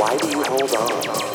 Why do you hold on?